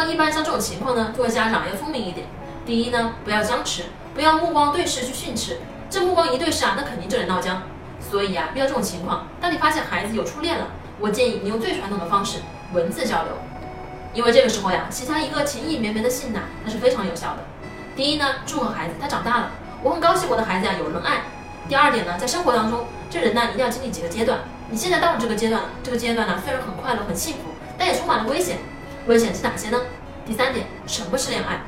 么一般像这种情况呢，作为家长要聪明一点。第一呢，不要僵持，不要目光对视去训斥，这目光一对视啊，那肯定就得闹僵。所以啊，遇到这种情况，当你发现孩子有初恋了，我建议你用最传统的方式，文字交流。因为这个时候呀，写下一个情意绵绵的信呐，那是非常有效的。第一呢，祝贺孩子他长大了，我很高兴我的孩子呀有人爱。第二点呢，在生活当中，这人呢一定要经历几个阶段。你现在到了这个阶段了，这个阶段呢虽然很快乐很幸福，但也充满了危险。危险是哪些呢？第三点，什么是恋爱？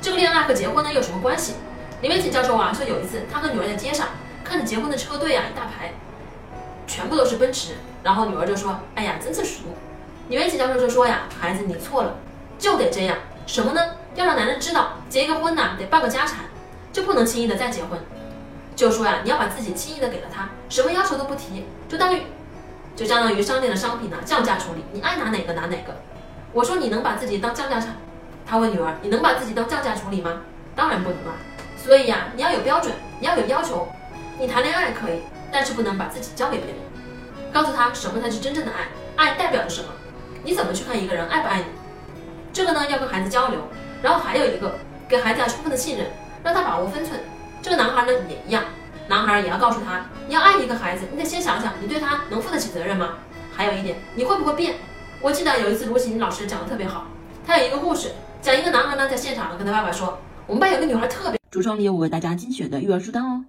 这个恋爱和结婚呢有什么关系？李维锦教授啊说有一次他和女儿在街上看着结婚的车队啊一大排，全部都是奔驰，然后女儿就说：“哎呀，真是俗。”李维锦教授就说呀：“孩子，你错了，就得这样。什么呢？要让男人知道，结一个婚呐得报个家产，就不能轻易的再结婚。就说呀，你要把自己轻易的给了他，什么要求都不提，就当于就相当于商店的商品呢降价处理，你爱拿哪个拿哪个。我说你能把自己当降价产？他问女儿：你能把自己当降价处理吗？当然不能啊。所以呀，你要有标准，你要有要求。你谈恋爱可以，但是不能把自己交给别人。告诉他什么才是真正的爱，爱代表着什么。”你怎么去看一个人爱不爱你？这个呢要跟孩子交流，然后还有一个给孩子要充分的信任，让他把握分寸。这个男孩呢也一样，男孩也要告诉他，你要爱一个孩子，你得先想想你对他能负得起责任吗？还有一点，你会不会变？我记得有一次卢琴老师讲的特别好，他有一个故事，讲一个男孩呢在现场跟他爸爸说，我们班有个女孩特别。橱窗里有我为大家精选的育儿书单哦。